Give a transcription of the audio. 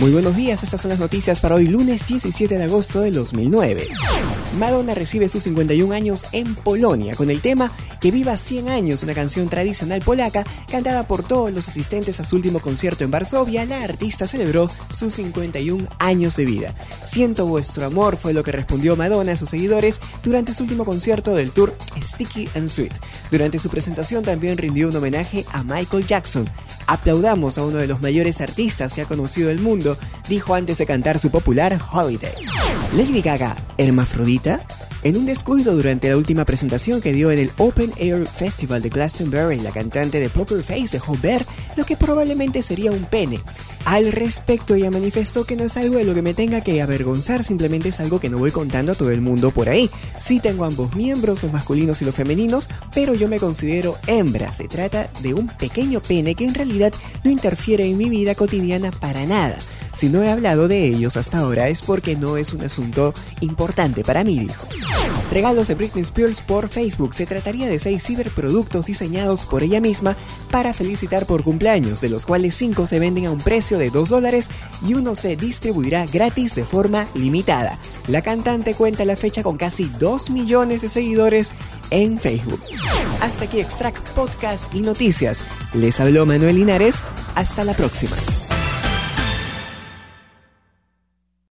Muy buenos días, estas son las noticias para hoy lunes 17 de agosto de 2009. Madonna recibe sus 51 años en Polonia con el tema Que viva 100 años, una canción tradicional polaca cantada por todos los asistentes a su último concierto en Varsovia. La artista celebró sus 51 años de vida. Siento vuestro amor fue lo que respondió Madonna a sus seguidores durante su último concierto del tour Sticky and Sweet. Durante su presentación también rindió un homenaje a Michael Jackson. Aplaudamos a uno de los mayores artistas que ha conocido el mundo, dijo antes de cantar su popular Holiday. Lady Gaga, hermafrodita, en un descuido durante la última presentación que dio en el Open Air Festival de Glastonbury, la cantante de Poker Face dejó ver lo que probablemente sería un pene. Al respecto, ella manifestó que no es algo de lo que me tenga que avergonzar, simplemente es algo que no voy contando a todo el mundo por ahí. Sí tengo ambos miembros, los masculinos y los femeninos, pero yo me considero hembra. Se trata de un pequeño pene que en realidad no interfiere en mi vida cotidiana para nada. Si no he hablado de ellos hasta ahora es porque no es un asunto importante para mí, dijo. Regalos de Britney Spears por Facebook. Se trataría de seis ciberproductos diseñados por ella misma para felicitar por cumpleaños, de los cuales cinco se venden a un precio de 2 dólares y uno se distribuirá gratis de forma limitada. La cantante cuenta la fecha con casi 2 millones de seguidores en Facebook. Hasta aquí Extract Podcast y Noticias. Les habló Manuel Linares. Hasta la próxima.